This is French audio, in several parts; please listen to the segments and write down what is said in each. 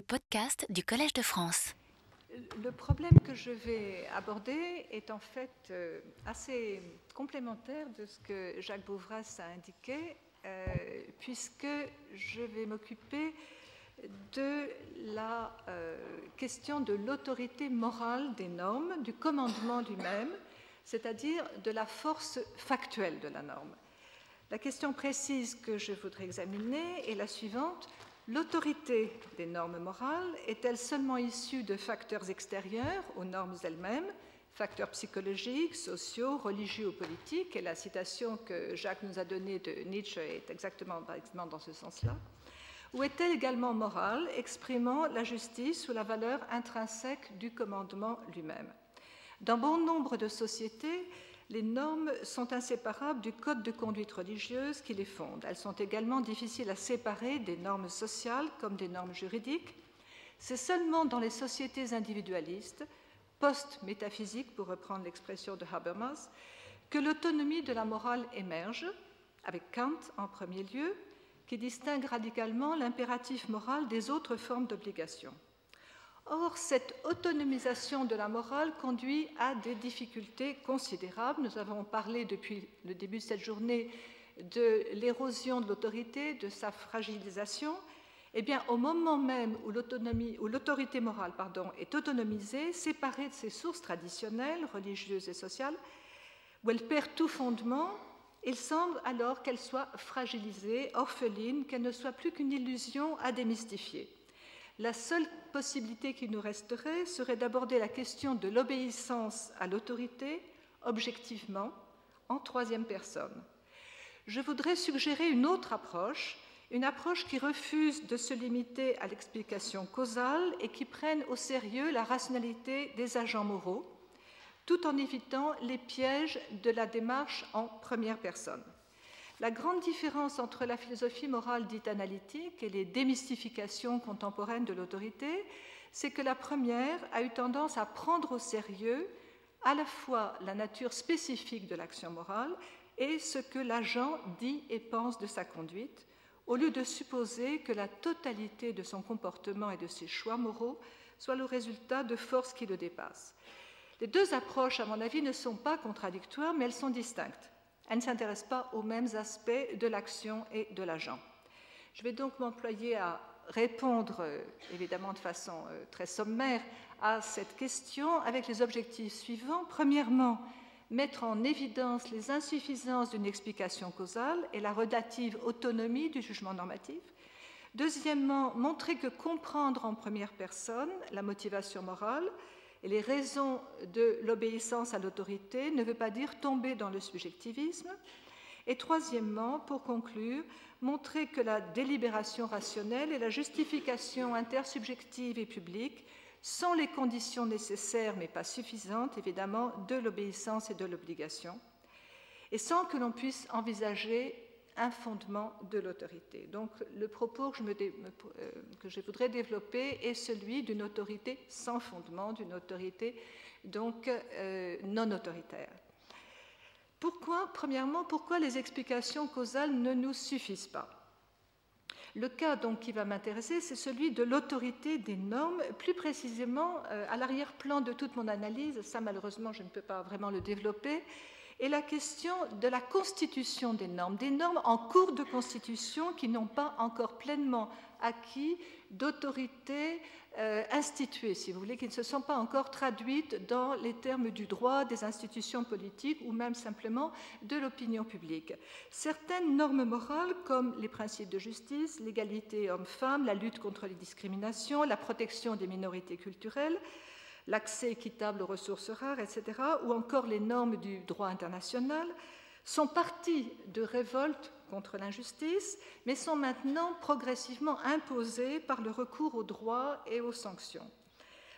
les podcasts du Collège de France. Le problème que je vais aborder est en fait euh, assez complémentaire de ce que Jacques Bouvras a indiqué, euh, puisque je vais m'occuper de la euh, question de l'autorité morale des normes, du commandement lui-même, c'est-à-dire de la force factuelle de la norme. La question précise que je voudrais examiner est la suivante. L'autorité des normes morales est-elle seulement issue de facteurs extérieurs aux normes elles-mêmes, facteurs psychologiques, sociaux, religieux ou politiques? Et la citation que Jacques nous a donnée de Nietzsche est exactement, dans ce sens-là. Ou est-elle également morale, exprimant la justice ou la valeur intrinsèque du commandement lui-même? Dans bon nombre de sociétés, les normes sont inséparables du code de conduite religieuse qui les fonde. Elles sont également difficiles à séparer des normes sociales comme des normes juridiques. C'est seulement dans les sociétés individualistes, post-métaphysiques pour reprendre l'expression de Habermas, que l'autonomie de la morale émerge, avec Kant en premier lieu, qui distingue radicalement l'impératif moral des autres formes d'obligation. Or, cette autonomisation de la morale conduit à des difficultés considérables. Nous avons parlé depuis le début de cette journée de l'érosion de l'autorité, de sa fragilisation. Eh bien, au moment même où l'autorité morale est autonomisée, séparée de ses sources traditionnelles, religieuses et sociales, où elle perd tout fondement, il semble alors qu'elle soit fragilisée, orpheline, qu'elle ne soit plus qu'une illusion à démystifier. La seule possibilité qui nous resterait serait d'aborder la question de l'obéissance à l'autorité objectivement en troisième personne. Je voudrais suggérer une autre approche, une approche qui refuse de se limiter à l'explication causale et qui prenne au sérieux la rationalité des agents moraux, tout en évitant les pièges de la démarche en première personne. La grande différence entre la philosophie morale dite analytique et les démystifications contemporaines de l'autorité, c'est que la première a eu tendance à prendre au sérieux à la fois la nature spécifique de l'action morale et ce que l'agent dit et pense de sa conduite, au lieu de supposer que la totalité de son comportement et de ses choix moraux soit le résultat de forces qui le dépassent. Les deux approches, à mon avis, ne sont pas contradictoires, mais elles sont distinctes elle ne s'intéresse pas aux mêmes aspects de l'action et de l'agent. Je vais donc m'employer à répondre, euh, évidemment de façon euh, très sommaire, à cette question avec les objectifs suivants. Premièrement, mettre en évidence les insuffisances d'une explication causale et la relative autonomie du jugement normatif. Deuxièmement, montrer que comprendre en première personne la motivation morale et les raisons de l'obéissance à l'autorité ne veut pas dire tomber dans le subjectivisme. Et troisièmement, pour conclure, montrer que la délibération rationnelle et la justification intersubjective et publique sont les conditions nécessaires, mais pas suffisantes, évidemment, de l'obéissance et de l'obligation, et sans que l'on puisse envisager un fondement de l'autorité. Donc le propos euh, que je, voudrais développer est celui d'une autorité sans fondement, d'une autorité donc euh, non autoritaire. Pourquoi, premièrement, pourquoi les explications causales ne nous suffisent pas? Le cas donc qui va m'intéresser, c'est celui de l'autorité des normes, plus précisément euh, à l'arrière-plan de toute mon analyse. Ça, malheureusement, je ne peux pas vraiment le développer et la question de la constitution des normes, des normes en cours de constitution qui n'ont pas encore pleinement acquis d'autorité euh, instituée, si vous voulez, qui ne se sont pas encore traduites dans les termes du droit, des institutions politiques ou même simplement de l'opinion publique. Certaines normes morales, comme les principes de justice, l'égalité homme-femme, la lutte contre les discriminations, la protection des minorités culturelles, l'accès équitable aux ressources rares, etc., ou encore les normes du droit international, sont partis de révoltes contre l'injustice, mais sont maintenant progressivement imposées par le recours au droit et aux sanctions.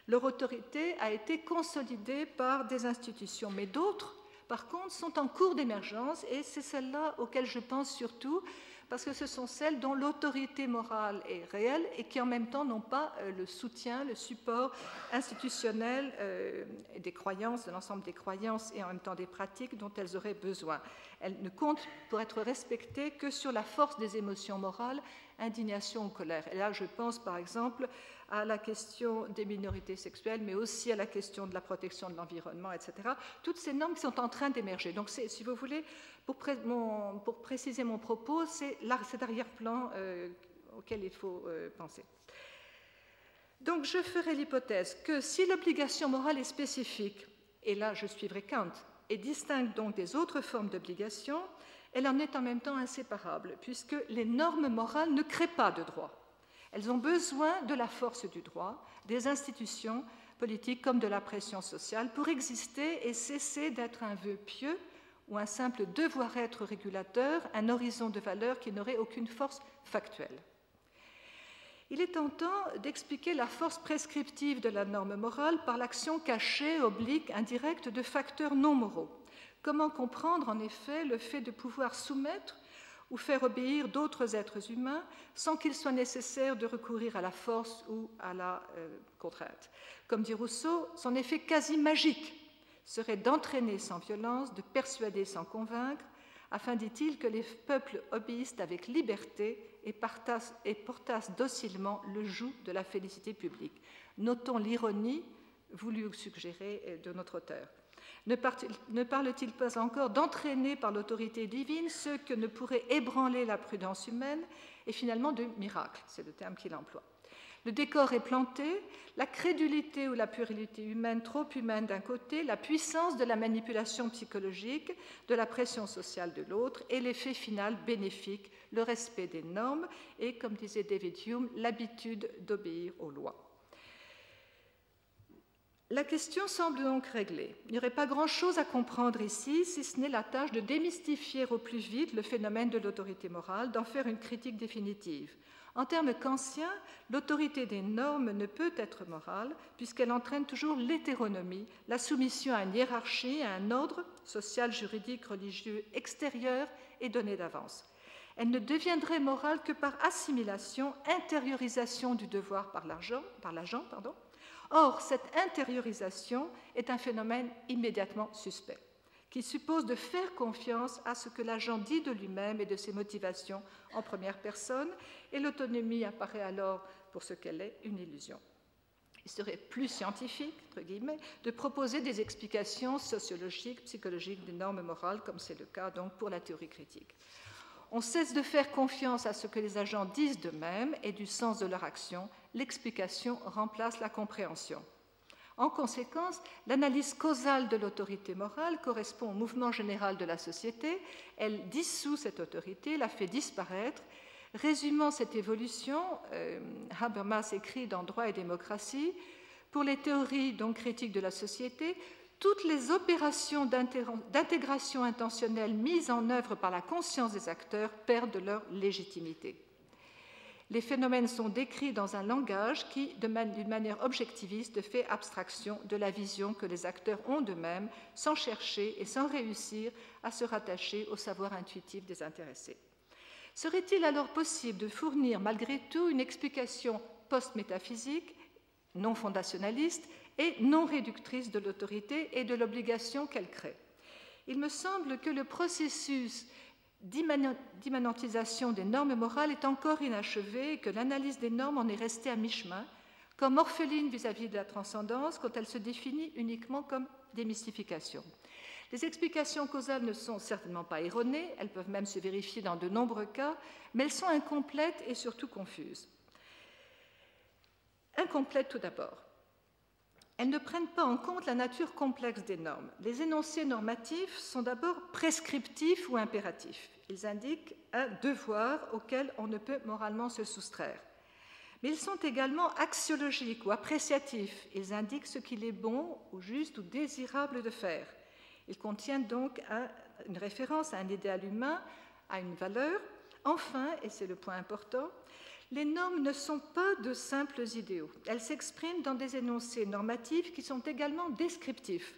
Leur autorité a été consolidée par des institutions, mais d'autres, par contre, sont en cours d'émergence, et c'est celle-là auxquelles je pense surtout, parce que ce sont celles dont l'autorité morale est réelle et qui en même temps n'ont pas euh, le soutien, le support institutionnel euh, des croyances, de l'ensemble des croyances et en même temps des pratiques dont elles auraient besoin. Elles ne comptent pour être respectées que sur la force des émotions morales indignation ou colère. Et là, je pense par exemple à la question des minorités sexuelles, mais aussi à la question de la protection de l'environnement, etc. Toutes ces normes qui sont en train d'émerger. Donc, si vous voulez, pour, préciser mon propos, c'est cet arrière-plan euh, auquel il faut euh, penser. Donc, je ferai l'hypothèse que si l'obligation morale est spécifique, et là je suivrai Kant, et distingue donc des autres formes d'obligation, elle en est en même temps inséparable, puisque les normes morales ne créent pas de droit. Elles ont besoin de la force du droit, des institutions politiques comme de la pression sociale pour exister et cesser d'être un vœu pieux ou un simple devoir-être régulateur, un horizon de valeurs qui n'aurait aucune force factuelle. Il est tentant d'expliquer la force prescriptive de la norme morale par l'action cachée, oblique, indirecte de facteurs non moraux. Comment comprendre en effet le fait de pouvoir soumettre ou faire obéir d'autres êtres humains sans qu'il soit nécessaire de recourir à la force ou à la euh, contrainte. Comme dit Rousseau, son effet quasi magique serait d'entraîner sans violence, de persuader sans convaincre, afin, dit-il, que les peuples obéissent avec liberté et, et portassent docilement le joug de la félicité publique. Notons l'ironie voulue suggérer euh, de notre auteur. Ne parle-t-il pas encore d'entraîner par l'autorité divine ceux que ne pourrait ébranler la prudence humaine et finalement de miracle C'est le terme qu'il emploie. Le décor est planté, la crédulité ou la puérilité humaine trop humaine d'un côté, la puissance de la manipulation psychologique, de la pression sociale de l'autre, et l'effet final bénéfique, le respect des normes et, comme disait David Hume, l'habitude d'obéir aux lois. La question semble donc réglée. Il n'y aurait pas grand-chose à comprendre ici, si ce n'est la tâche de démystifier au plus vite le phénomène de l'autorité morale, d'en faire une critique définitive. En termes kantiens, l'autorité des normes ne peut être morale puisqu'elle entraîne toujours l'hétéronomie, la soumission à une hiérarchie, à un ordre social, juridique, religieux extérieur et donné d'avance. Elle ne deviendrait morale que par assimilation, intériorisation du devoir par l'agent, Or, cette intériorisation est un phénomène immédiatement suspect, qui suppose de faire confiance à ce que l'agent dit de lui-même et de ses motivations en première personne, et l'autonomie apparaît alors pour ce qu'elle est une illusion. Il serait plus scientifique, entre guillemets, de proposer des explications sociologiques, psychologiques des normes morales, comme c'est le cas donc pour la théorie critique. On cesse de faire confiance à ce que les agents disent d'eux-mêmes et du sens de leur action. L'explication remplace la compréhension. En conséquence, l'analyse causale de l'autorité morale correspond au mouvement général de la société. Elle dissout cette autorité, la fait disparaître. Résumant cette évolution, euh, Habermas écrit dans Droit et démocratie Pour les théories donc critiques de la société, toutes les opérations d'intégration intentionnelle mises en œuvre par la conscience des acteurs perdent leur légitimité. Les phénomènes sont décrits dans un langage qui, d'une manière objectiviste, fait abstraction de la vision que les acteurs ont d'eux-mêmes, sans chercher et sans réussir à se rattacher au savoir intuitif des intéressés. Serait-il alors possible de fournir malgré tout une explication post-métaphysique, non fondationnaliste, et non réductrice de l'autorité et de l'obligation qu'elle crée. Il me semble que le processus d'immanentisation des normes morales est encore inachevé et que l'analyse des normes en est restée à mi-chemin, comme orpheline vis-à-vis de la transcendance quand elle se définit uniquement comme démystification. Les explications causales ne sont certainement pas erronées, elles peuvent même se vérifier dans de nombreux cas, mais elles sont incomplètes et surtout confuses. Incomplètes tout d'abord elles ne prennent pas en compte la nature complexe des normes. Les énoncés normatifs sont d'abord prescriptifs ou impératifs. Ils indiquent un devoir auquel on ne peut moralement se soustraire. Mais ils sont également axiologiques ou appréciatifs. Ils indiquent ce qu'il est bon ou juste ou désirable de faire. Ils contiennent donc une référence à un idéal humain, à une valeur. Enfin, et c'est le point important, les normes ne sont pas de simples idéaux. Elles s'expriment dans des énoncés normatifs qui sont également descriptifs.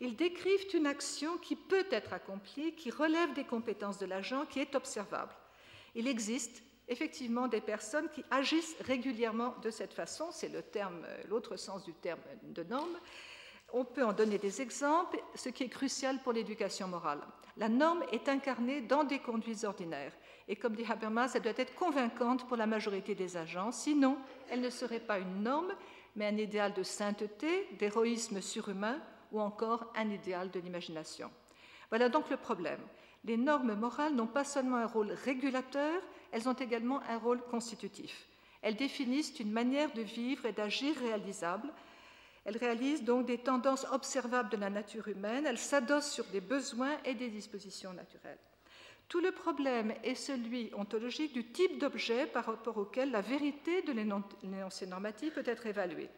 Ils décrivent une action qui peut être accomplie, qui relève des compétences de l'agent, qui est observable. Il existe effectivement des personnes qui agissent régulièrement de cette façon, c'est l'autre sens du terme de norme. on peut en donner des exemples, ce qui est crucial pour l'éducation morale. La norme est incarnée dans des conduites ordinaires. Et comme dit Habermas, elle doit être convaincante pour la majorité des agents, sinon elle ne serait pas une norme, mais un idéal de sainteté, d'héroïsme surhumain ou encore un idéal de l'imagination. Voilà donc le problème. Les normes morales n'ont pas seulement un rôle régulateur, elles ont également un rôle constitutif. Elles définissent une manière de vivre et d'agir réalisable. Elles réalisent donc des tendances observables de la nature humaine. Elles s'adossent sur des besoins et des dispositions naturelles. Tout le problème est celui ontologique du type d'objet par rapport auquel la vérité de l'énoncé normatif peut être évaluée.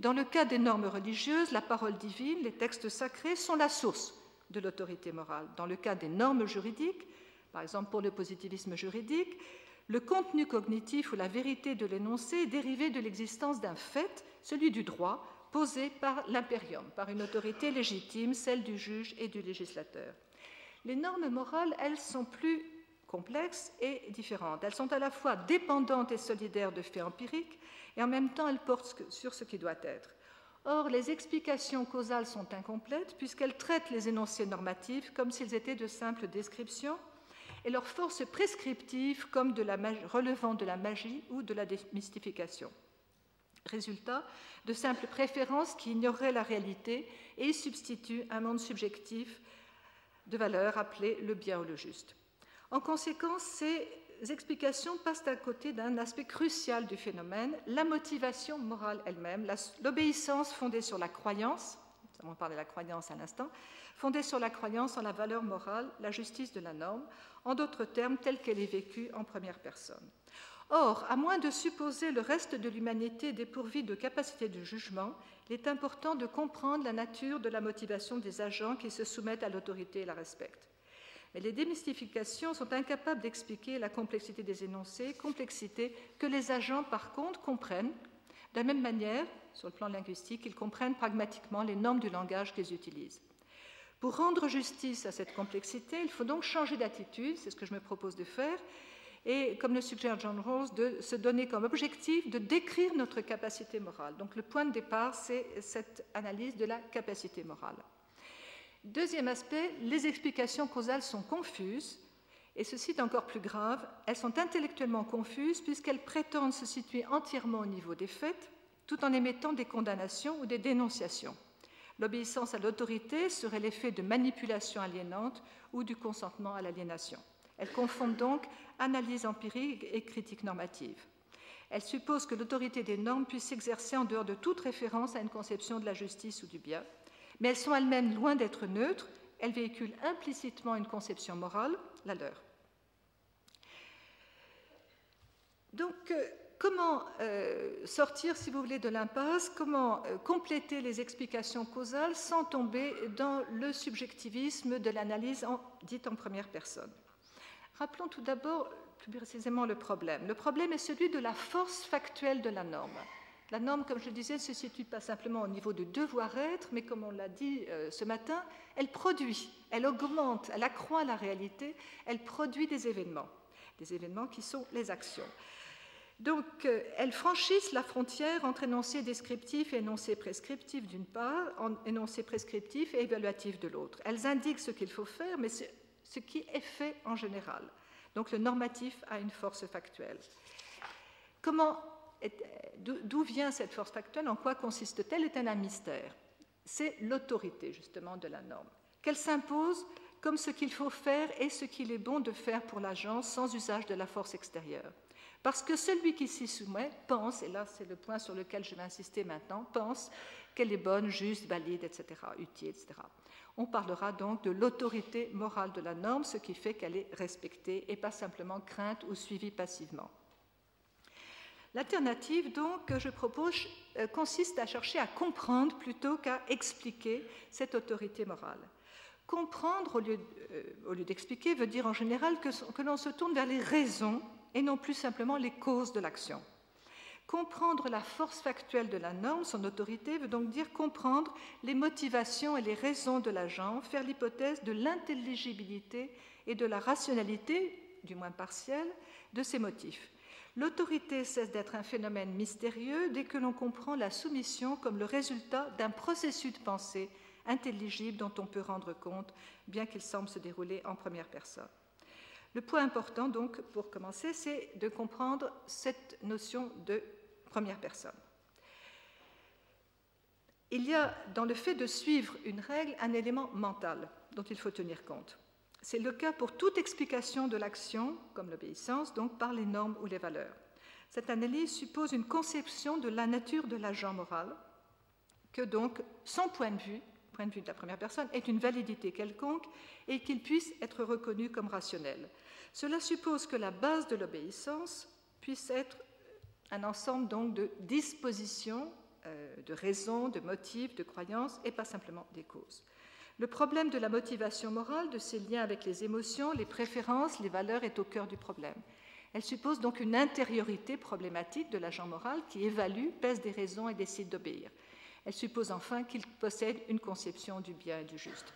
Dans le cas des normes religieuses, la parole divine, les textes sacrés sont la source de l'autorité morale. Dans le cas des normes juridiques, par exemple pour le positivisme juridique, le contenu cognitif ou la vérité de l'énoncé est dérivé de l'existence d'un fait, celui du droit, posé par l'impérium, par une autorité légitime, celle du juge et du législateur. Les normes morales, elles, sont plus complexes et différentes. Elles sont à la fois dépendantes et solidaires de faits empiriques, et en même temps elles portent sur ce qui doit être. Or, les explications causales sont incomplètes puisqu'elles traitent les énoncés normatifs comme s'ils étaient de simples descriptions et leur force prescriptive comme relevant de la magie ou de la démystification. Résultat, de simples préférences qui ignoreraient la réalité et substituent un monde subjectif de valeur appelé le bien ou le juste. En conséquence, ces explications passent à côté d'un aspect crucial du phénomène, la motivation morale elle-même, l'obéissance fondée sur la croyance, on parle de la croyance à l'instant, fondée sur la croyance en la valeur morale, la justice de la norme, en d'autres termes, telle qu'elle est vécue en première personne. Or, à moins de supposer le reste de l'humanité dépourvu de capacité de jugement, il est important de comprendre la nature de la motivation des agents qui se soumettent à l'autorité et la respectent. Mais les démystifications sont incapables d'expliquer la complexité des énoncés, complexité que les agents, par contre, comprennent. De la même manière, sur le plan linguistique, ils comprennent pragmatiquement les normes du langage qu'ils utilisent. Pour rendre justice à cette complexité, il faut donc changer d'attitude, c'est ce que je me propose de faire, et, comme le suggère John Rawls, de se donner comme objectif de décrire notre capacité morale. Donc le point de départ, c'est cette analyse de la capacité morale. Deuxième aspect, les explications causales sont confuses, et ceci est encore plus grave, elles sont intellectuellement confuses puisqu'elles prétendent se situer entièrement au niveau des faits, tout en émettant des condamnations ou des dénonciations. L'obéissance à l'autorité serait l'effet de manipulation aliénante ou du consentement à l'aliénation. Elles confondent donc analyse empirique et critique normative. Elles supposent que l'autorité des normes puisse s'exercer en dehors de toute référence à une conception de la justice ou du bien, mais elles sont elles-mêmes loin d'être neutres, elles véhiculent implicitement une conception morale, la leur. Donc, euh, comment euh, sortir, si vous voulez, de l'impasse, comment euh, compléter les explications causales sans tomber dans le subjectivisme de l'analyse dite en première personne? Rappelons tout d'abord plus précisément le problème. Le problème est celui de la force factuelle de la norme. La norme, comme je le disais, ne se situe pas simplement au niveau de devoir-être, mais comme on l'a dit euh, ce matin, elle produit, elle augmente, elle accroît la réalité, elle produit des événements, des événements qui sont les actions. Donc, euh, elles franchissent la frontière entre énoncé descriptif et énoncé prescriptif d'une part, énoncé prescriptif et évaluatif de l'autre. Elles indiquent ce qu'il faut faire, mais ce qui est fait en général. Donc le normatif a une force factuelle. Comment D'où vient cette force factuelle? En quoi consiste-t-elle? Est un mystère? C'est l'autorité justement de la norme, qu'elle s'impose comme ce qu'il faut faire et ce qu'il est bon de faire pour l'agent sans usage de la force extérieure. Parce que celui qui s'y soumet pense, et là c'est le point sur lequel je vais insister maintenant, pense qu'elle est bonne, juste, valide, etc., utile, etc. On parlera donc de l'autorité morale de la norme, ce qui fait qu'elle est respectée et pas simplement crainte ou suivie passivement. L'alternative donc que je propose euh, consiste à chercher à comprendre plutôt qu'à expliquer cette autorité morale. Comprendre euh, au lieu, d'expliquer veut dire en général que l'on se tourne vers les raisons et non plus simplement les causes de l'action. Comprendre la force factuelle de la norme, son autorité, veut donc dire comprendre les motivations et les raisons de l'agent, faire l'hypothèse de l'intelligibilité et de la rationalité, du moins partielle, de ses motifs. L'autorité cesse d'être un phénomène mystérieux dès que l'on comprend la soumission comme le résultat d'un processus de pensée intelligible dont on peut rendre compte, bien qu'il semble se dérouler en première personne. Le point important, donc, pour commencer, c'est de comprendre cette notion de première personne. Il y a dans le fait de suivre une règle un élément mental dont il faut tenir compte. C'est le cas pour toute explication de l'action, comme l'obéissance, donc par les normes ou les valeurs. Cette analyse suppose une conception de la nature de l'agent moral, que donc son point de vue, point de vue de la première personne, est une validité quelconque et qu'il puisse être reconnu comme rationnel. Cela suppose que la base de l'obéissance puisse être un ensemble donc de dispositions, euh, de raisons, de motifs, de croyances, et pas simplement des causes. Le problème de la motivation morale, de ses liens avec les émotions, les préférences, les valeurs est au cœur du problème. Elle suppose donc une intériorité problématique de l'agent moral qui évalue, pèse des raisons et décide d'obéir. Elle suppose enfin qu'il possède une conception du bien et du juste.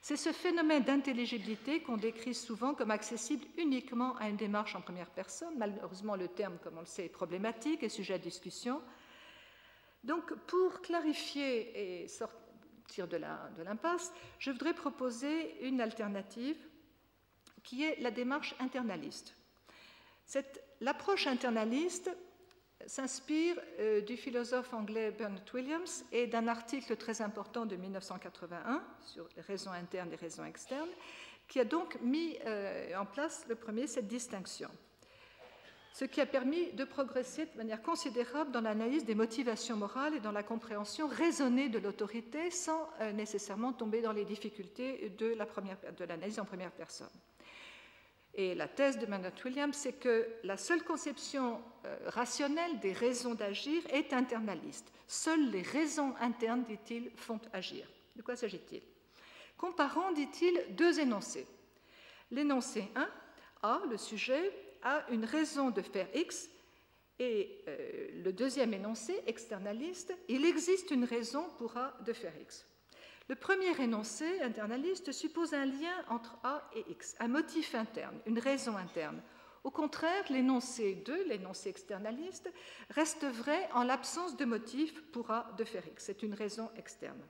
C'est ce phénomène d'intelligibilité qu'on décrit souvent comme accessible uniquement à une démarche en première personne. Malheureusement, le terme, comme on le sait, est problématique et sujet à discussion. Donc, pour clarifier et sortir de l'impasse, je voudrais proposer une alternative qui est la démarche internaliste. L'approche internaliste s'inspire euh, du philosophe anglais Bernard Williams et d'un article très important de 1981 sur les raisons internes et raisons externes, qui a donc mis euh, en place le premier cette distinction ce qui a permis de progresser de manière considérable dans l'analyse des motivations morales et dans la compréhension raisonnée de l'autorité sans euh, nécessairement tomber dans les difficultés de l'analyse en première personne. Et la thèse de Maynard Williams, c'est que la seule conception euh, rationnelle des raisons d'agir est internaliste. Seules les raisons internes, dit-il, font agir. De quoi s'agit-il? Comparons, dit-il, deux énoncés. L'énoncé 1, A, le sujet, a une raison de faire X, et euh, le deuxième énoncé, externaliste, il existe une raison pour A de faire X. Le premier énoncé, internaliste, suppose un lien entre A et X, un motif interne, une raison interne. Au contraire, l'énoncé 2, l'énoncé externaliste, reste vrai en l'absence de motif pour A de faire X. C'est une raison externe.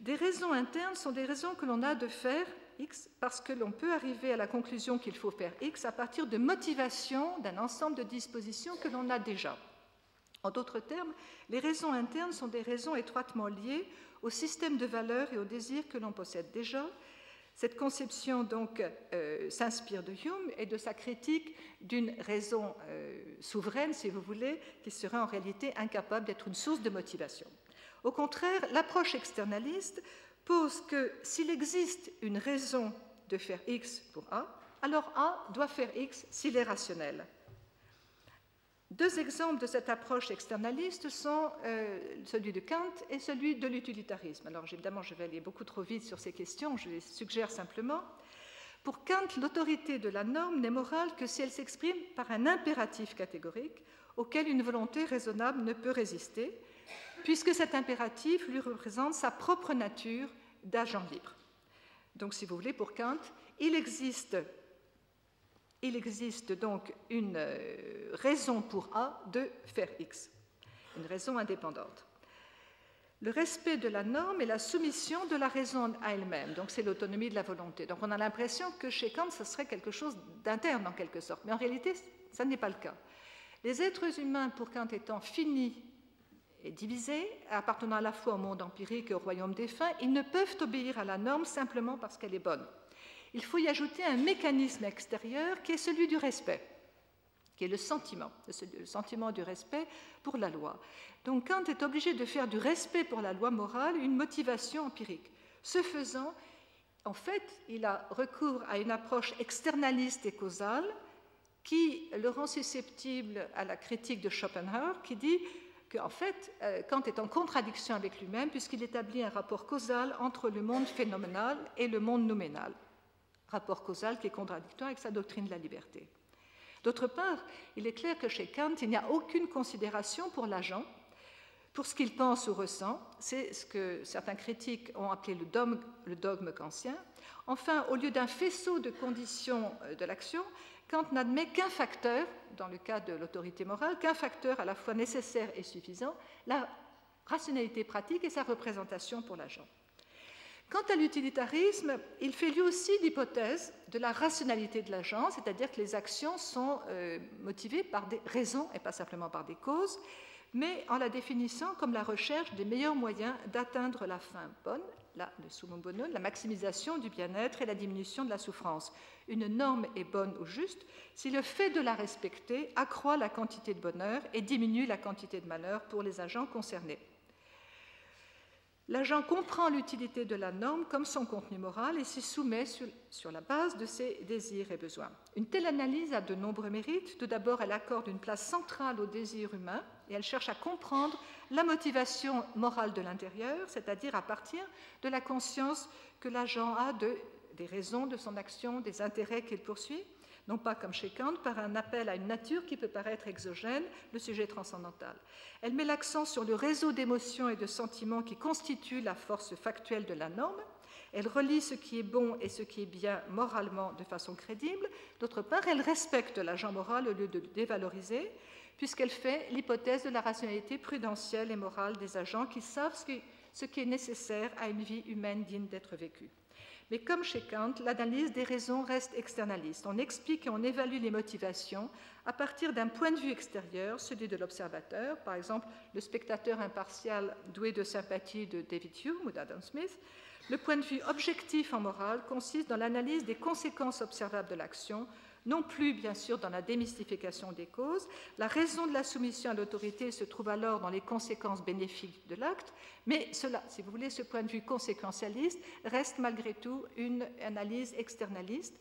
Des raisons internes sont des raisons que l'on a de faire X parce que l'on peut arriver à la conclusion qu'il faut faire X à partir de motivations d'un ensemble de dispositions que l'on a déjà. En d'autres termes, les raisons internes sont des raisons étroitement liées au système de valeurs et aux désirs que l'on possède déjà. Cette conception donc euh, s'inspire de Hume et de sa critique d'une raison euh, souveraine, si vous voulez, qui serait en réalité incapable d'être une source de motivation. Au contraire, l'approche externaliste pose que s'il existe une raison de faire X pour A, alors A doit faire X s'il est rationnel. Deux exemples de cette approche externaliste sont euh, celui de Kant et celui de l'utilitarisme. Alors évidemment, je vais aller beaucoup trop vite sur ces questions, je les suggère simplement. Pour Kant, l'autorité de la norme n'est morale que si elle s'exprime par un impératif catégorique auquel une volonté raisonnable ne peut résister, puisque cet impératif lui représente sa propre nature d'agent libre. Donc, si vous voulez, pour Kant, il existe, il existe donc une euh, raison pour A de faire X, une raison indépendante. Le respect de la norme et la soumission de la raison à elle-même, donc c'est l'autonomie de la volonté. Donc on a l'impression que chez Kant, ce serait quelque chose d'interne en quelque sorte, mais en réalité, ça n'est pas le cas. Les êtres humains, pour Kant étant finis et divisés, appartenant à la fois au monde empirique et au royaume des fins, ils ne peuvent obéir à la norme simplement parce qu'elle est bonne. Il faut y ajouter un mécanisme extérieur qui est celui du respect, qui est le sentiment, le sentiment du respect pour la loi. Donc Kant est obligé de faire du respect pour la loi morale une motivation empirique. Ce faisant, en fait, il a recours à une approche externaliste et causale qui le rend susceptible à la critique de Schopenhauer, qui dit qu'en fait, euh, Kant est en contradiction avec lui-même puisqu'il établit un rapport causal entre le monde phénoménal et le monde nouménal. Rapport causal qui est contradictoire avec sa doctrine de la liberté. D'autre part, il est clair que chez Kant, il n'y a aucune considération pour l'agent, pour ce qu'il pense ou ressent. C'est ce que certains critiques ont appelé le dogme, kantien. Enfin, au lieu d'un faisceau de conditions euh, de l'action, Kant n'admet qu'un facteur, dans le cas de l'autorité morale, qu'un facteur à la fois nécessaire et suffisant, la rationalité pratique et sa représentation pour l'agent. Quant à l'utilitarisme, il fait lui aussi l'hypothèse de la rationalité de l'agent, c'est-à-dire que les actions sont euh, motivées par des raisons et pas simplement par des causes, mais en la définissant comme la recherche des meilleurs moyens d'atteindre la fin bonne, la, le la maximisation du bien-être et la diminution de la souffrance. Une norme est bonne ou juste si le fait de la respecter accroît la quantité de bonheur et diminue la quantité de malheur pour les agents concernés. L'agent comprend l'utilité de la norme comme son contenu moral et s'y soumet sur, la base de ses désirs et besoins. Une telle analyse a de nombreux mérites. Tout d'abord, elle accorde une place centrale au désir humain et elle cherche à comprendre la motivation morale de l'intérieur, c'est-à-dire à partir de la conscience que l'agent a des raisons de son action, des intérêts qu'il poursuit non pas comme chez Kant, par un appel à une nature qui peut paraître exogène, le sujet transcendantal. Elle met l'accent sur le réseau d'émotions et de sentiments qui constitue la force factuelle de la norme. Elle relie ce qui est bon et ce qui est bien moralement de façon crédible. D'autre part, elle respecte l'agent moral au lieu de le dévaloriser, puisqu'elle fait l'hypothèse de la rationalité prudentielle et morale des agents qui savent ce qui est nécessaire à une vie humaine digne d'être vécue. Mais comme chez Kant, l'analyse des raisons reste externaliste. On explique et on évalue les motivations à partir d'un point de vue extérieur, celui de l'observateur, par exemple le spectateur impartial doué de sympathie de David Hume ou d'Adam Smith. Le point de vue objectif en morale consiste dans l'analyse des conséquences observables de l'action, non plus bien sûr dans la démystification des causes. La raison de la soumission à l'autorité se trouve alors dans les conséquences bénéfiques de l'acte, mais cela, si vous voulez, ce point de vue conséquentialiste reste malgré tout une analyse externaliste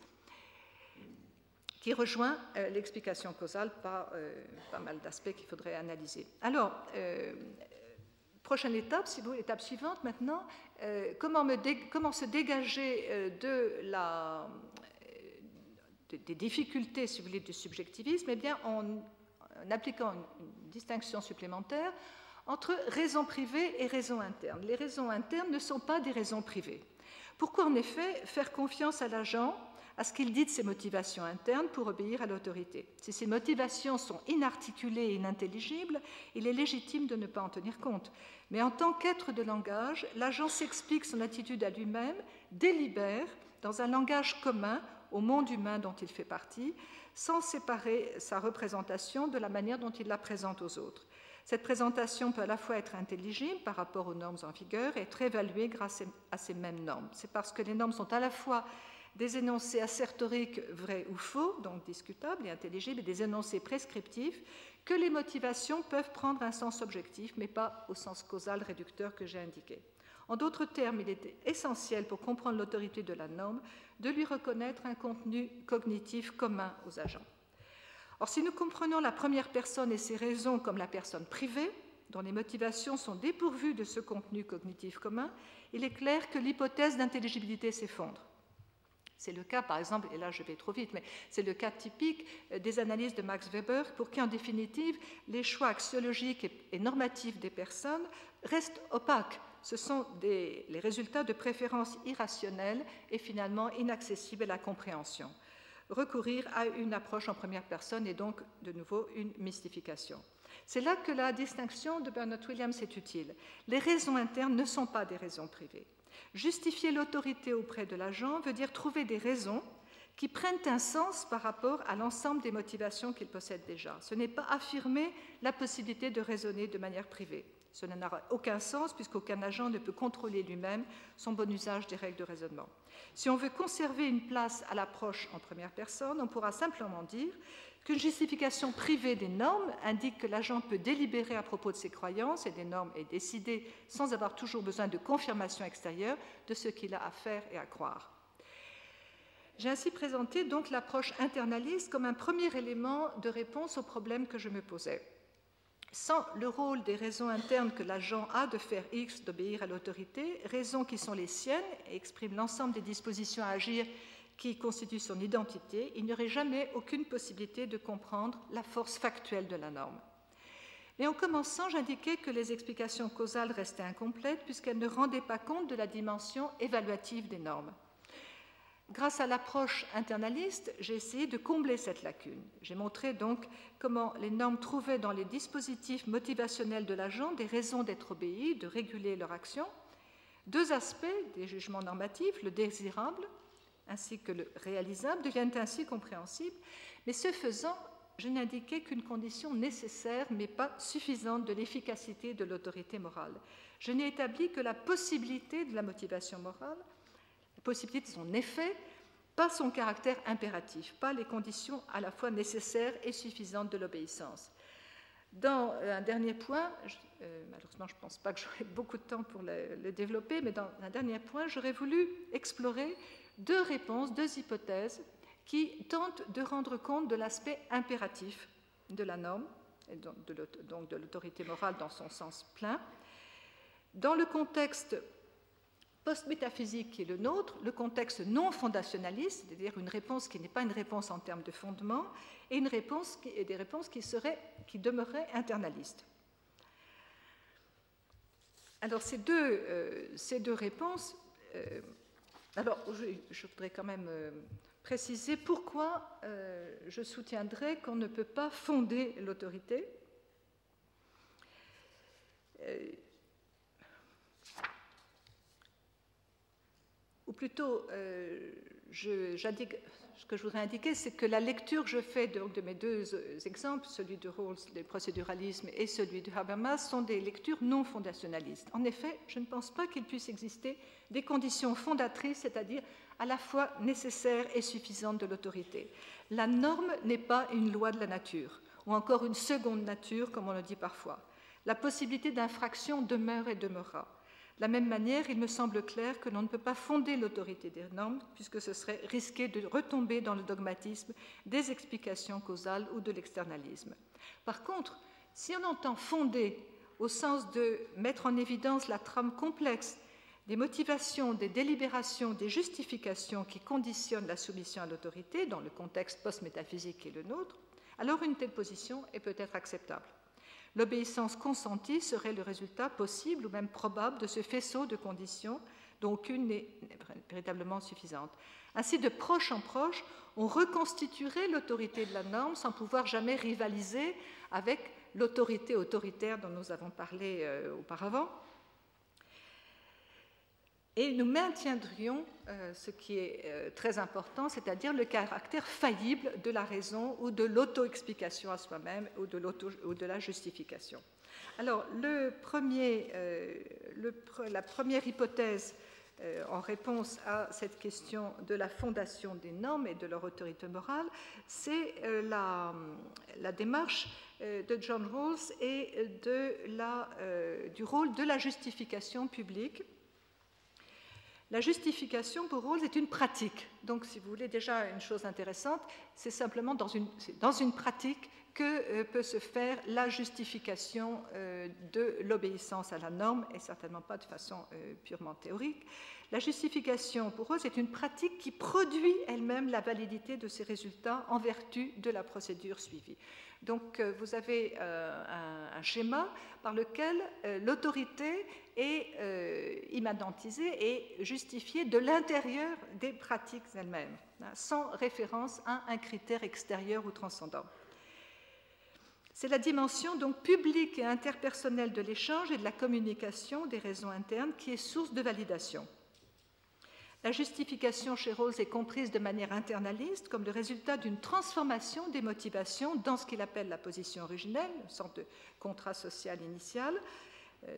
qui rejoint euh, l'explication causale par euh, pas mal d'aspects qu'il faudrait analyser. Alors, euh, prochaine étape, si vous étape suivante maintenant, comment, me comment, se dégager de la, des difficultés, si vous voulez, du subjectivisme, eh bien, en, appliquant une, distinction supplémentaire entre raison privée et raison interne. Les raisons internes ne sont pas des raisons privées. Pourquoi, en effet, faire confiance à l'agent, à ce qu'il dit de ses motivations internes pour obéir à l'autorité? Si ces motivations sont inarticulées et inintelligibles, il est légitime de ne pas en tenir compte. Mais en tant qu'être de langage, l'agent s'explique son attitude à lui-même, délibère, dans un langage commun au monde humain dont il fait partie, sans séparer sa représentation de la manière dont il la présente aux autres. Cette présentation peut à la fois être intelligible par rapport aux normes en vigueur et être évaluée grâce à ces mêmes normes. C'est parce que les normes sont à la fois des énoncés assertoriques vrais ou faux, donc discutables et intelligibles, et des énoncés prescriptifs, que les motivations peuvent prendre un sens objectif, mais pas au sens causal réducteur que j'ai indiqué. En d'autres termes, il est essentiel pour comprendre l'autorité de la norme de lui reconnaître un contenu cognitif commun aux agents. Or, si nous comprenons la première personne et ses raisons comme la personne privée, dont les motivations sont dépourvues de ce contenu cognitif commun, il est clair que l'hypothèse d'intelligibilité s'effondre. C'est le cas, par exemple, et là je vais trop vite, mais c'est le cas typique euh, des analyses de Max Weber, pour qui, en définitive, les choix axiologiques et normatifs des personnes restent opaques ce sont les résultats de préférences irrationnelles et finalement inaccessibles à la compréhension. Recourir à une approche en première personne est donc de nouveau une mystification. C'est là que la distinction de Bernard Williams est utile. Les raisons internes ne sont pas des raisons privées. Justifier l'autorité auprès de l'agent veut dire trouver des raisons qui prennent un sens par rapport à l'ensemble des motivations qu'il possède déjà. Ce n'est pas affirmer la possibilité de raisonner de manière privée. Cela n'a aucun sens puisqu'aucun agent ne peut contrôler lui-même son bon usage des règles de raisonnement. Si on veut conserver une place à l'approche en première personne, on pourra simplement dire qu'une justification privée des normes indique que l'agent peut délibérer à propos de ses croyances et des normes et décider sans avoir toujours besoin de confirmation extérieure de ce qu'il a à faire et à croire. J'ai ainsi présenté donc l'approche internaliste comme un premier élément de réponse au problème que je me posais sans le rôle des raisons internes que l'agent a de faire X, d'obéir à l'autorité, raisons qui sont les siennes et expriment l'ensemble des dispositions à agir qui constituent son identité, il n'y aurait jamais aucune possibilité de comprendre la force factuelle de la norme. Mais en commençant, j'indiquais que les explications causales restaient incomplètes puisqu'elles ne rendaient pas compte de la dimension évaluative des normes. Grâce à l'approche internaliste, j'ai essayé de combler cette lacune. J'ai montré donc comment les normes trouvaient dans les dispositifs motivationnels de l'agent des raisons d'être obéis, de réguler leur action. Deux aspects des jugements normatifs, le désirable ainsi que le réalisable, deviennent ainsi compréhensibles, mais ce faisant, je n'indiquais qu'une condition nécessaire mais pas suffisante de l'efficacité de l'autorité morale. Je n'ai établi que la possibilité de la motivation morale possibilité de son effet, pas son caractère impératif, pas les conditions à la fois nécessaires et suffisantes de l'obéissance. Dans un dernier point, euh, malheureusement je ne pense pas que j'aurai beaucoup de temps pour le, développer, mais dans un dernier point, j'aurais voulu explorer deux réponses, deux hypothèses qui tentent de rendre compte de l'aspect impératif de la norme, donc de l'autorité morale dans son sens plein. Dans le contexte post-métaphysique qui est le nôtre, le contexte non fondationaliste, c'est-à-dire une réponse qui n'est pas une réponse en termes de fondement, et des réponses qui, seraient, qui demeuraient internalistes. Alors ces deux, euh, réponses, euh, alors je, voudrais quand même euh, préciser pourquoi je soutiendrai qu'on ne peut pas fonder l'autorité ou plutôt, euh, ce que je voudrais indiquer, c'est que la lecture que je fais de, de mes deux euh, exemples, celui de Rawls, le procéduralisme, et celui de Habermas, sont des lectures non fondationalistes. En effet, je ne pense pas qu'il puisse exister des conditions fondatrices, c'est-à-dire à la fois nécessaires et suffisantes de l'autorité. La norme n'est pas une loi de la nature, ou encore une seconde nature, comme on le dit parfois. La possibilité d'infraction demeure et demeurera. De la même manière, il me semble clair que l'on ne peut pas fonder l'autorité des normes, puisque ce serait risquer de retomber dans le dogmatisme des explications causales ou de l'externalisme. Par contre, si on entend fonder au sens de mettre en évidence la trame complexe des motivations, des délibérations, des justifications qui conditionnent la soumission à l'autorité dans le contexte post-métaphysique qui est le nôtre, alors une telle position est peut-être acceptable. L'obéissance consentie serait le résultat possible ou même probable de ce faisceau de conditions dont aucune n'est véritablement suffisante. Ainsi, de proche en proche, on reconstituerait l'autorité de la norme sans pouvoir jamais rivaliser avec l'autorité autoritaire dont nous avons parlé euh, auparavant et nous maintiendrions euh, ce qui est euh, très important, c'est-à-dire le caractère faillible de la raison ou de l'auto-explication à soi-même ou de, la justification. Alors, premier, euh, la première hypothèse en réponse à cette question de la fondation des normes et de leur autorité morale, c'est la, démarche de John Rawls et du rôle de la justification publique la justification pour Rawls est une pratique. Donc, si vous voulez déjà une chose intéressante, c'est simplement dans une, dans une pratique que euh, peut se faire la justification euh, de l'obéissance à la norme, et certainement pas de façon euh, purement théorique. La justification pour Rawls est une pratique qui produit elle-même la validité de ses résultats en vertu de la procédure suivie. Donc vous avez un, schéma par lequel l'autorité est immanentisée et justifiée de l'intérieur des pratiques elles-mêmes, hein, sans référence à un critère extérieur ou transcendant. C'est la dimension donc publique et interpersonnelle de l'échange et de la communication des raisons internes qui est source de validation. La justification chez Rawls est comprise de manière internaliste comme le résultat d'une transformation des motivations dans ce qu'il appelle la position originelle, une sorte de contrat social initial,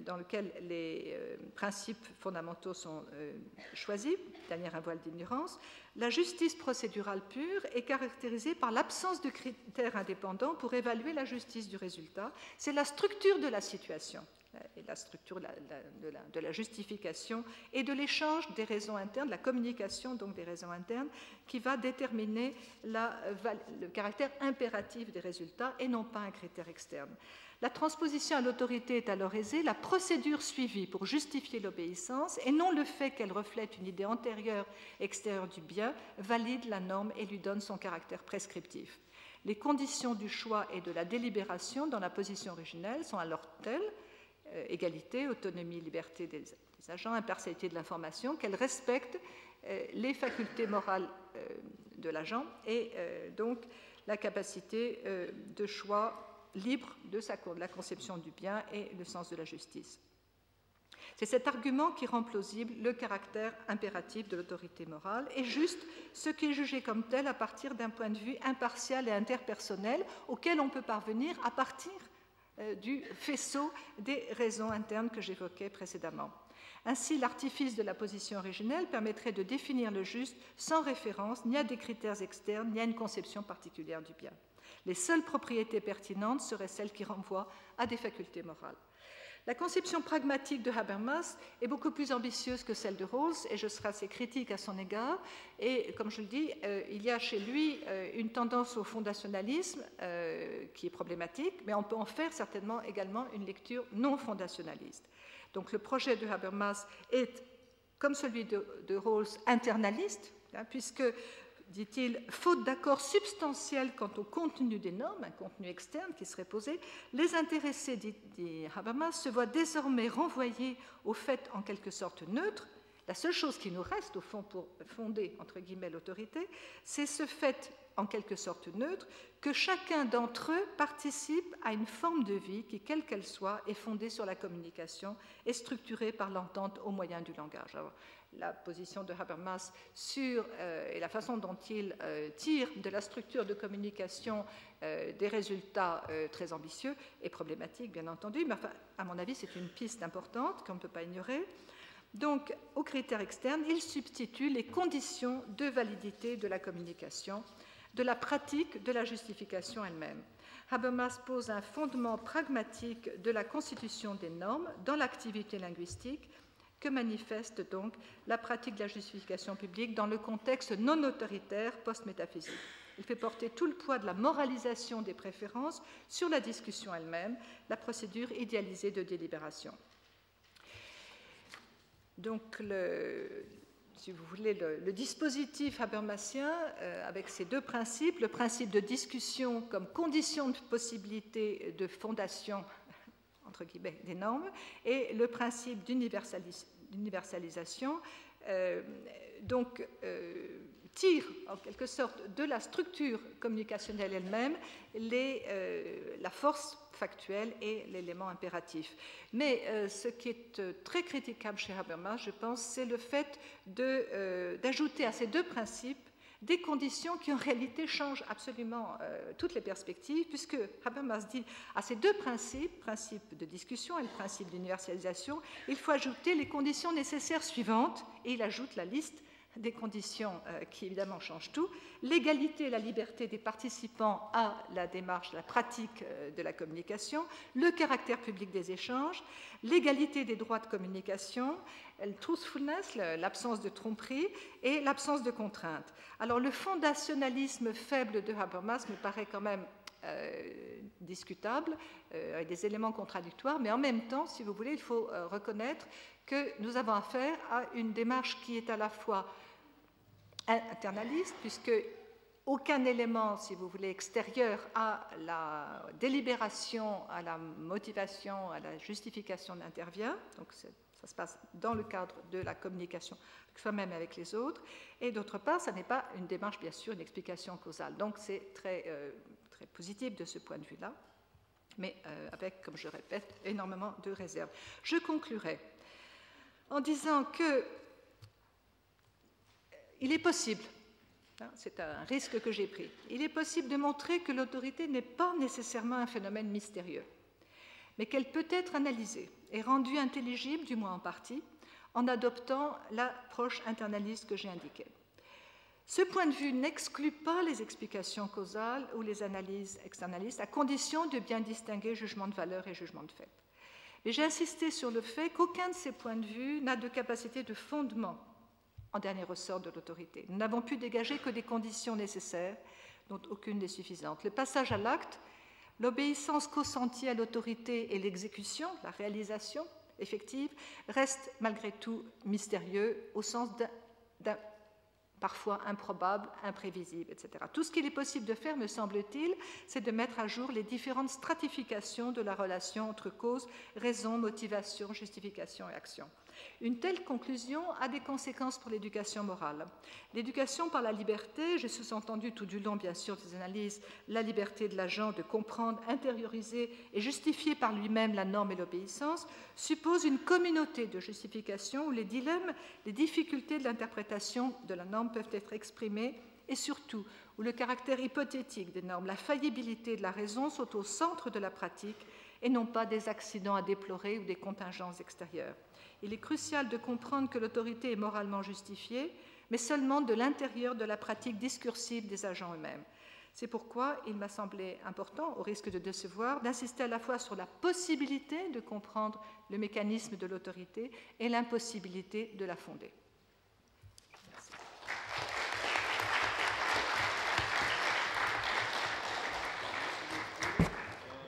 dans lequel les euh, principes fondamentaux sont euh, choisis, dernière un voile d'ignorance. La justice procédurale pure est caractérisée par l'absence de critères indépendants pour évaluer la justice du résultat. C'est la structure de la situation et la structure de la, justification et de l'échange des raisons internes, la communication donc des raisons internes, qui va déterminer le caractère impératif des résultats et non pas un critère externe. La transposition à l'autorité est alors aisée, la procédure suivie pour justifier l'obéissance et non le fait qu'elle reflète une idée antérieure extérieure du bien valide la norme et lui donne son caractère prescriptif. Les conditions du choix et de la délibération dans la position originelle sont alors telles égalité, autonomie, liberté des, agents, impartialité de l'information, qu'elle respecte les facultés morales de l'agent et donc la capacité de choix libre de, sa, de la conception du bien et le sens de la justice. C'est cet argument qui rend plausible le caractère impératif de l'autorité morale et juste ce qui est jugé comme tel à partir d'un point de vue impartial et interpersonnel auquel on peut parvenir à partir euh, du faisceau des raisons internes que j'évoquais précédemment. Ainsi, l'artifice de la position originelle permettrait de définir le juste sans référence ni à des critères externes ni à une conception particulière du bien. Les seules propriétés pertinentes seraient celles qui renvoient à des facultés morales. La conception pragmatique de Habermas est beaucoup plus ambitieuse que celle de Rawls, et je serai assez critique à son égard. Et comme je le dis, euh, il y a chez lui euh, une tendance au fondationalisme euh, qui est problématique, mais on peut en faire certainement également une lecture non fondationaliste. Donc le projet de Habermas est, comme celui de, Rawls, internaliste, hein, puisque dit-il, faute d'accord substantiel quant au contenu des normes, un contenu externe qui serait posé, les intéressés, dit, Habermas, se voient désormais renvoyés au fait en quelque sorte neutre. La seule chose qui nous reste, au fond, pour fonder, entre guillemets, l'autorité, c'est ce fait en quelque sorte neutre, que chacun d'entre eux participe à une forme de vie qui, quelle qu'elle soit, est fondée sur la communication et structurée par l'entente au moyen du langage la position de Habermas sur euh, et la façon dont il euh, tire de la structure de communication euh, des résultats très ambitieux est problématique, bien entendu, mais à mon avis, c'est une piste importante qu'on ne peut pas ignorer. Donc, aux critères externes, il substitue les conditions de validité de la communication, de la pratique de la justification elle-même. Habermas pose un fondement pragmatique de la constitution des normes dans l'activité linguistique que manifeste donc la pratique de la justification publique dans le contexte non autoritaire post-métaphysique? Il fait porter tout le poids de la moralisation des préférences sur la discussion elle-même, la procédure idéalisée de délibération. Donc, si vous voulez, le, dispositif habermasien, euh, avec ces deux principes, le principe de discussion comme condition de possibilité de fondation entre guillemets, des normes, et le principe d'universalisation, euh, donc, euh, tire en quelque sorte de la structure communicationnelle elle-même euh, la force factuelle et l'élément impératif. Mais ce qui est très critiquable chez Habermas, je pense, c'est le fait d'ajouter à ces deux principes des conditions qui en réalité changent absolument euh, toutes les perspectives, puisque Habermas dit à ces deux principes, principe de discussion et le principe d'universalisation, il faut ajouter les conditions nécessaires suivantes, et il ajoute la liste des conditions euh, qui évidemment changent tout, l'égalité et la liberté des participants à la démarche, la pratique euh, de la communication, le caractère public des échanges, l'égalité des droits de communication, le truthfulness, l'absence de tromperie et l'absence de contrainte. Alors le fondationalisme faible de Habermas me paraît quand même euh, discutable, avec des éléments contradictoires, mais en même temps, si vous voulez, il faut reconnaître que nous avons affaire à une démarche qui est à la fois internaliste, puisque aucun élément, si vous voulez, extérieur à la délibération, à la motivation, à la justification n'intervient. Donc ça se passe dans le cadre de la communication soi-même avec les autres. Et d'autre part, ça n'est pas une démarche, bien sûr, une explication causale. Donc c'est très, euh, très positif de ce point de vue-là, mais euh, avec, comme je répète, énormément de réserves. Je conclurai en disant que il est possible, hein, c'est un risque que j'ai pris, il est possible de montrer que l'autorité n'est pas nécessairement un phénomène mystérieux, mais qu'elle peut être analysée et rendue intelligible, du moins en partie, en adoptant l'approche internaliste que j'ai indiquée. Ce point de vue n'exclut pas les explications causales ou les analyses externalistes, à condition de bien distinguer jugement de valeur et jugement de fait. Mais j'ai insisté sur le fait qu'aucun de ces points de vue n'a de capacité de fondement en dernier ressort de l'autorité. Nous n'avons pu dégager que des conditions nécessaires, dont aucune n'est suffisante. Le passage à l'acte, l'obéissance consentie à l'autorité et l'exécution, la réalisation effective, restent malgré tout mystérieux au sens d'un parfois improbables, imprévisibles, etc. Tout ce qu'il est possible de faire, me semble-t-il, c'est de mettre à jour les différentes stratifications de la relation entre cause, raison, motivation, justification et action. Une telle conclusion a des conséquences pour l'éducation morale. L'éducation par la liberté, j'ai sous-entendu tout du long, bien sûr, des analyses, la liberté de l'agent de comprendre, intérioriser et justifier par lui-même la norme et l'obéissance, suppose une communauté de justification où les dilemmes, les difficultés de l'interprétation de la norme peuvent être exprimés et surtout où le caractère hypothétique des normes, la faillibilité de la raison sont au centre de la pratique et non pas des accidents à déplorer ou des contingences extérieures. Il est crucial de comprendre que l'autorité est moralement justifiée, mais seulement de l'intérieur de la pratique discursive des agents eux-mêmes. C'est pourquoi il m'a semblé important, au risque de décevoir, d'insister à la fois sur la possibilité de comprendre le mécanisme de l'autorité et l'impossibilité de la fonder.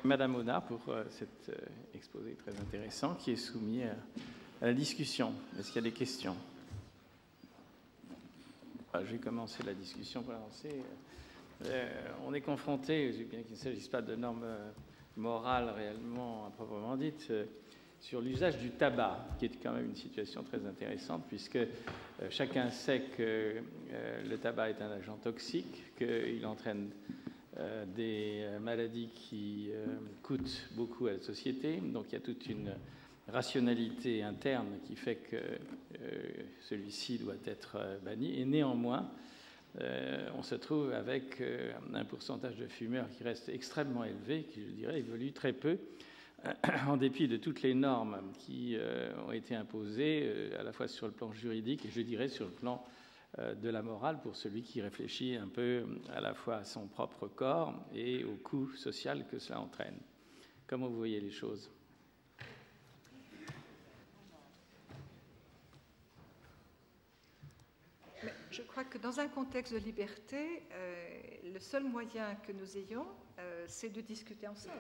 Madame Honard pour euh, cet euh, exposé très intéressant qui est soumis à la discussion. Est-ce qu'il y a des questions? Ah, Je vais commencer la discussion pour avancer. Euh, on est confronté, bien qu'il ne s'agisse pas de normes euh, morales réellement à proprement dites, sur l'usage du tabac, qui est quand même une situation très intéressante, puisque chacun sait que le tabac est un agent toxique, qu'il entraîne des maladies qui coûtent beaucoup à la société. Donc il y a toute une rationalité interne qui fait que euh, celui-ci doit être euh, banni. Et néanmoins, euh, on se trouve avec un pourcentage de fumeurs qui reste extrêmement élevé, qui, je dirais, évolue très peu, en dépit de toutes les normes qui ont été imposées, à la fois sur le plan juridique et, je dirais, sur le plan de la morale pour celui qui réfléchit un peu à la fois à son propre corps et au coût social que cela entraîne. Comment vous voyez les choses? Je crois que dans un contexte de liberté, euh, le seul moyen que nous ayons, euh, c'est de discuter ensemble.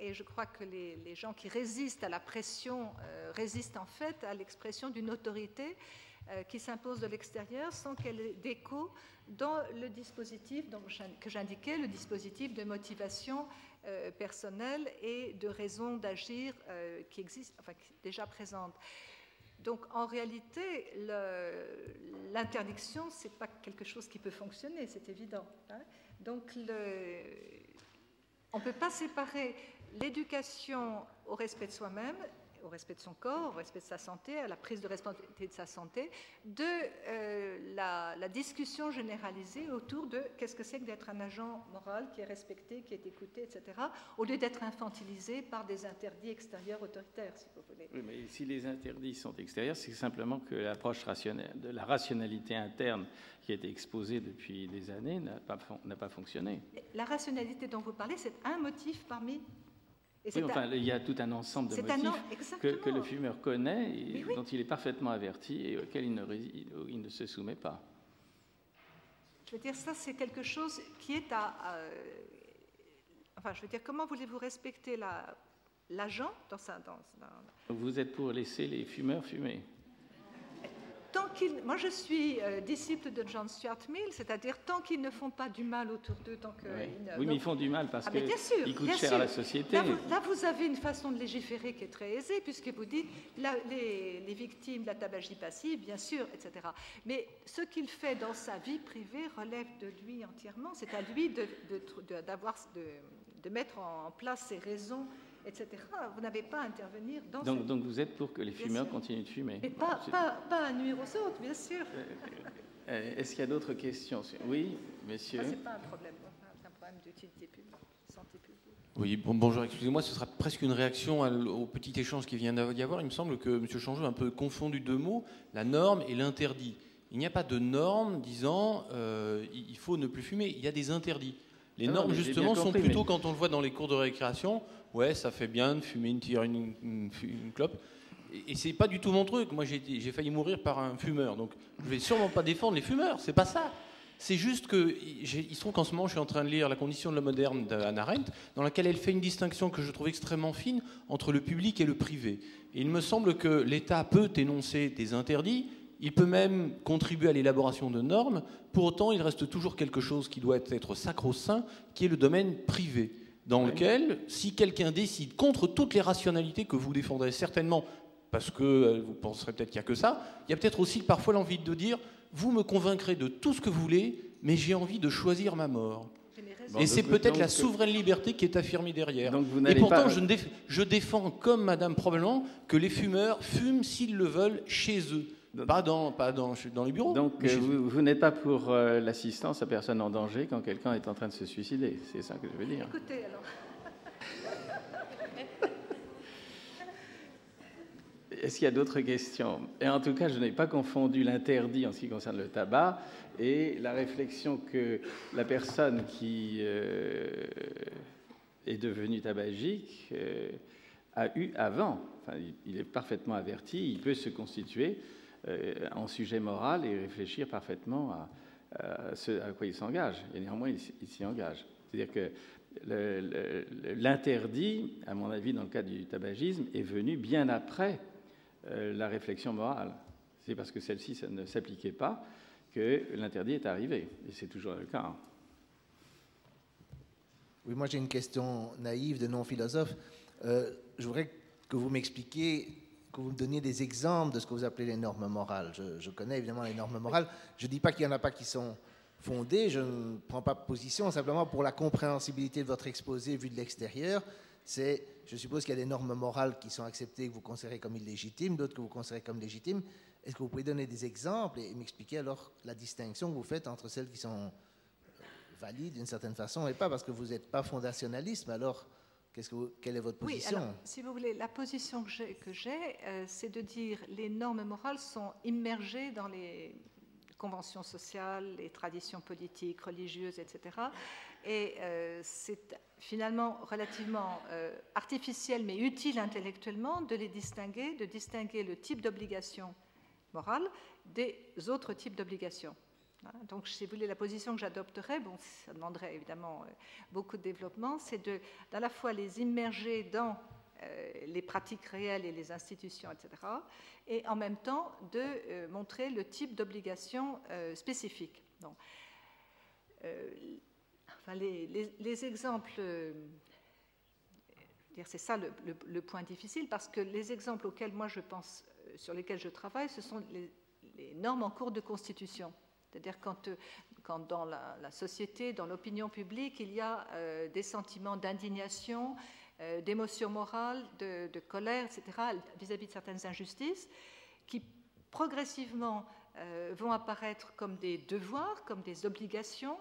Et je crois que les, gens qui résistent à la pression euh, résistent en fait à l'expression d'une autorité qui s'impose de l'extérieur sans qu'elle ait d'écho dans le dispositif que j'indiquais, le dispositif de motivation personnelle et de raison d'agir qui existe, enfin, qui est déjà présente. Donc en réalité, l'interdiction, ce n'est pas quelque chose qui peut fonctionner, c'est évident. Hein. Donc on ne peut pas séparer l'éducation au respect de soi-même au respect de son corps, au respect de sa santé, à la prise de responsabilité de sa santé, de euh, la, discussion généralisée autour de qu'est-ce que c'est que d'être un agent moral qui est respecté, qui est écouté, etc., au lieu d'être infantilisé par des interdits extérieurs autoritaires, si vous voulez. Oui, mais si les interdits sont extérieurs, c'est simplement que l'approche de la rationalité interne qui a été exposée depuis des années n'a pas, pas fonctionné. La rationalité dont vous parlez, c'est un motif parmi oui, enfin, il y a tout un ensemble de motifs que, le fumeur connaît et dont il est parfaitement averti et auquel il ne, il ne, se soumet pas. Je veux dire, ça, c'est quelque chose qui est à. enfin, je veux dire, comment voulez-vous respecter l'agent dans, sa, dans, dans... Vous êtes pour laisser les fumeurs fumer tant moi je suis euh, disciple de John Stuart Mill, c'est-à-dire tant qu'ils ne font pas du mal autour d'eux, tant que oui, mais ils font du mal parce ah, qu'ils coûtent cher à la société. Là vous, avez une façon de légiférer qui est très aisée, puisque vous dites les, victimes de la tabagie passive, bien sûr, etc. Mais ce qu'il fait dans sa vie privée relève de lui entièrement. C'est à lui de, de, mettre en place ses raisons etc. Vous n'avez pas à intervenir dans donc, donc vous êtes pour que les fumeurs continuent de fumer Mais pas, pas, à nuire aux autres, bien sûr. Euh, euh, est-ce qu'il y a d'autres questions? Oui, messieurs. Ce n'est pas un problème, c'est un problème d'utilité publique, santé publique. Oui, bon, bonjour, excusez-moi, ce sera presque une réaction au petit échange qui vient d'y avoir. Il me semble que M. Changeau a un peu confondu deux mots, la norme et l'interdit. Il n'y a pas de norme disant euh, il faut ne plus fumer, il y a des interdits. Les normes, justement, sont plutôt, quand on le voit dans les cours de récréation, ouais, ça fait bien de fumer une, tire, une, une, clope. Et, c'est pas du tout mon truc. Moi, j'ai failli mourir par un fumeur. Donc, je vais sûrement pas défendre les fumeurs. C'est pas ça. C'est juste que, il se trouve qu'en ce moment, je suis en train de lire La condition de l'homme moderne d'Anna Arendt, dans laquelle elle fait une distinction que je trouve extrêmement fine entre le public et le privé. Et il me semble que l'État peut énoncer des interdits, Il peut même contribuer à l'élaboration de normes. Pour autant, il reste toujours quelque chose qui doit être sacro-saint, qui est le domaine privé, dans lequel, si quelqu'un décide contre toutes les rationalités que vous défendrez certainement, parce que euh, vous penserez peut-être qu'il n'y a que ça, il y a peut-être aussi parfois l'envie de dire, vous me convaincrez de tout ce que vous voulez, mais j'ai envie de choisir ma mort. et c'est peut-être la souveraine liberté qui est affirmée derrière. et pourtant, je, je, défends, comme Madame probablement, que les fumeurs fument s'ils le veulent chez eux. Pas dans, pas dans, dans les bureaux. Donc euh, vous, n'êtes pas pour euh, l'assistance à personne en danger quand quelqu'un est en train de se suicider. C'est ça que je veux dire. Écoutez alors. Est-ce qu'il y a d'autres questions? Et en tout cas, je n'ai pas confondu l'interdit en ce qui concerne le tabac et la réflexion que la personne qui euh, est devenue tabagique euh, a eue avant. Enfin, il est parfaitement averti, il peut se constituer euh, en sujet moral et réfléchir parfaitement à, ce à quoi il s'engage. Et néanmoins, il, s'y engage. C'est-à-dire que l'interdit, à mon avis, dans le cas du tabagisme, est venu bien après euh, la réflexion morale. C'est parce que celle-ci ne s'appliquait pas que l'interdit est arrivé. Et c'est toujours le cas. Hein. Oui, moi j'ai une question naïve de non-philosophe. Euh, je voudrais que vous m'expliquiez, que vous me donniez des exemples de ce que vous appelez les normes morales. Je, connais évidemment les normes morales. Je ne dis pas qu'il n'y en a pas qui sont fondées. Je ne prends pas position, simplement pour la compréhensibilité de votre exposé vu de l'extérieur c'est, je suppose qu'il y a des normes morales qui sont acceptées, que vous considérez comme illégitimes, d'autres que vous considérez comme légitimes. Est-ce que vous pouvez donner des exemples et m'expliquer alors la distinction que vous faites entre celles qui sont valides d'une certaine façon et pas parce que vous n'êtes pas fondationaliste, alors qu'est-ce que quelle est votre position? oui, alors, Si vous voulez, la position que j'ai, euh, c'est de dire les normes morales sont immergées dans les conventions sociales, les traditions politiques, religieuses, etc. Et euh, c'est finalement relativement euh, artificiel mais utile intellectuellement de les distinguer, de distinguer le type d'obligation morale des autres types d'obligations. Donc, si vous voulez, la position que j'adopterais, bon, ça demanderait évidemment euh, beaucoup de développement, c'est d'à la fois les immerger dans les pratiques réelles et les institutions, etc., et en même temps de montrer le type d'obligation spécifique. Les, exemples, euh, c'est ça le, point difficile, parce que les exemples auxquels moi je pense, euh, sur lesquels je travaille, ce sont les, normes en cours de constitution. C'est-à-dire quand, euh, quand, dans la, société, dans l'opinion publique, il y a des sentiments d'indignation, d'émotion morale, de, colère, etc., vis-à-vis de certaines injustices, qui progressivement vont apparaître comme des devoirs, comme des obligations,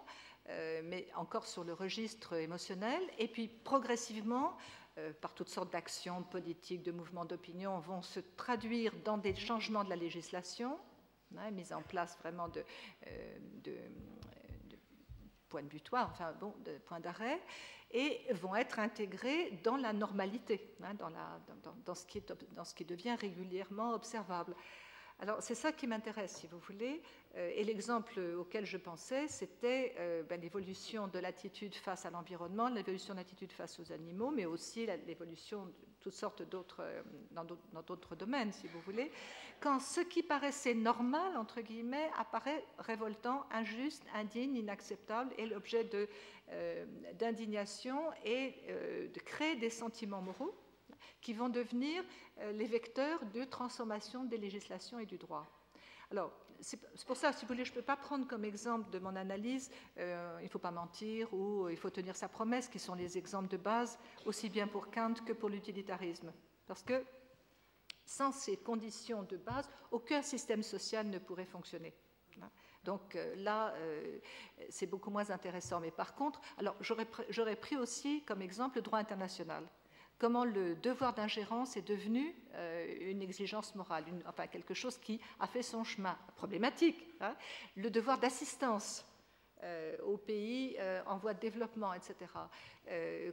euh, mais encore sur le registre émotionnel. Et puis progressivement, euh, par toutes sortes d'actions politiques, de mouvements d'opinion, vont se traduire dans des changements de la législation, mise en place vraiment de, euh, de, points de butoir, enfin bon, de points d'arrêt, et vont être intégrés dans la normalité, dans ce qui devient régulièrement observable. Alors c'est ça qui m'intéresse, si vous voulez. Euh, et l'exemple auquel je pensais, c'était euh, ben, l'évolution de l'attitude face à l'environnement, l'évolution de l'attitude face aux animaux, mais aussi l'évolution de toutes sortes d'autres, euh, dans d'autres domaines, si vous voulez. Quand ce qui paraissait normal, entre guillemets, apparaît révoltant, injuste, indigne, inacceptable, et l'objet d'indignation et de créer des sentiments moraux qui vont devenir euh, les vecteurs de transformation des législations et du droit. Alors, c'est pour ça, si vous voulez, je ne peux pas prendre comme exemple de mon analyse euh, il ne faut pas mentir ou il faut tenir sa promesse, qui sont les exemples de base, aussi bien pour Kant que pour l'utilitarisme. Parce que sans ces conditions de base, aucun système social ne pourrait fonctionner. Donc euh, là, c'est beaucoup moins intéressant. Mais par contre, alors j'aurais pris aussi comme exemple le droit international comment le devoir d'ingérence est devenu euh, une exigence morale, enfin quelque chose qui a fait son chemin. Problématique. Hein. le devoir d'assistance euh, aux pays euh, en voie de développement, etc.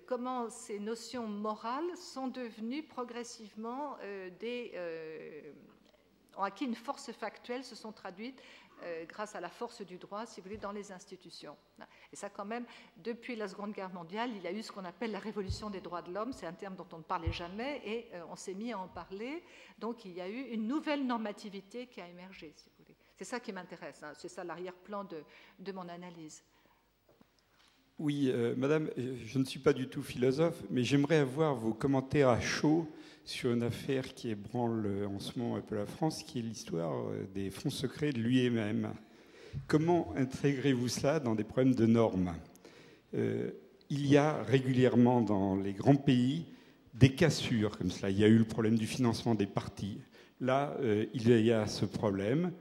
comment ces notions morales sont devenues progressivement des ont acquis une force factuelle, se sont traduites euh, grâce à la force du droit, si vous voulez, dans les institutions. Et ça, quand même, depuis la Seconde Guerre mondiale, il y a eu ce qu'on appelle la révolution des droits de l'homme. C'est un terme dont on ne parlait jamais et euh, on s'est mis à en parler. Donc, il y a eu une nouvelle normativité qui a émergé, si vous voulez. C'est ça qui m'intéresse, hein. c'est ça l'arrière-plan de, de, mon analyse. Oui, euh, Madame, je ne suis pas du tout philosophe, mais j'aimerais avoir vos commentaires à chaud sur une affaire qui ébranle en ce moment un peu la France, qui est l'histoire euh, des fonds secrets de lui-même. Comment intégrez-vous cela dans des problèmes de normes? Euh, Il y a régulièrement dans les grands pays des cassures comme cela. Il y a eu le problème du financement des partis. Là, euh, il y a ce problème.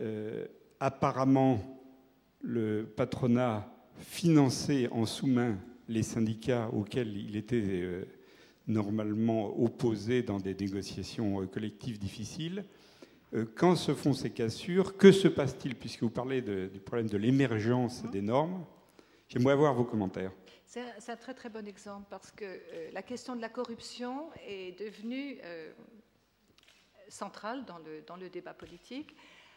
Euh, apparemment, le patronat finançait en sous-main les syndicats auxquels il était euh, normalement opposé dans des négociations collectives difficiles. Quand se font ces cassures, que se passe-t-il Puisque vous parlez du problème de l'émergence des normes, j'aimerais avoir vos commentaires. C'est un, très très bon exemple parce que euh, la question de la corruption est devenue euh, centrale dans le, dans le, débat politique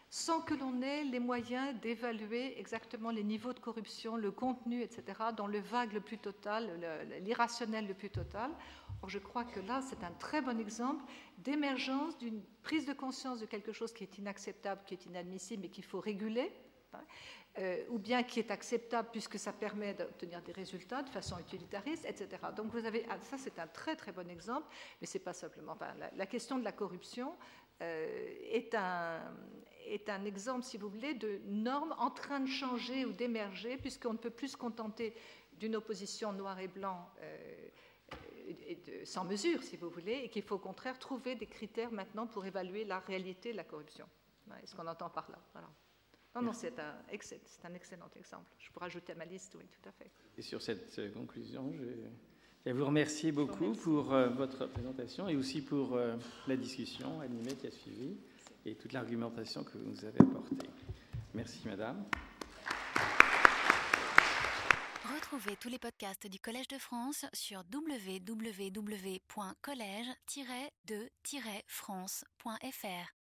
sans que l'on ait les moyens d'évaluer exactement les niveaux de corruption, le contenu, etc., dans le vague le plus total, l'irrationnel le plus total. Or, je crois que là, c'est un très bon exemple d'émergence d'une prise de conscience de quelque chose qui est inacceptable, qui est inadmissible et qu'il faut réguler. Hein, euh, ou bien qui est acceptable puisque ça permet d'obtenir des résultats de façon utilitariste, etc. Donc vous avez, ah, ça c'est un très très bon exemple, mais c'est pas simplement. la, question de la corruption euh, est, un, est un exemple, si vous voulez, de normes en train de changer ou d'émerger, puisqu'on ne peut plus se contenter d'une opposition noir et blanc. Euh, et de, sans mesure, si vous voulez, et qu'il faut au contraire trouver des critères maintenant pour évaluer la réalité de la corruption. est ce qu'on entend par là. Voilà. Non, non, c'est un, un, excellent exemple. Je pourrais ajouter à ma liste, oui, tout à fait. Et sur cette euh, conclusion, je vais vous remercier beaucoup pour euh, votre présentation et aussi pour euh, la discussion animée qui a suivi et toute l'argumentation que vous nous avez apportée. Merci, Madame. Retrouvez tous les podcasts du Collège de France sur www.collège-de-france.fr.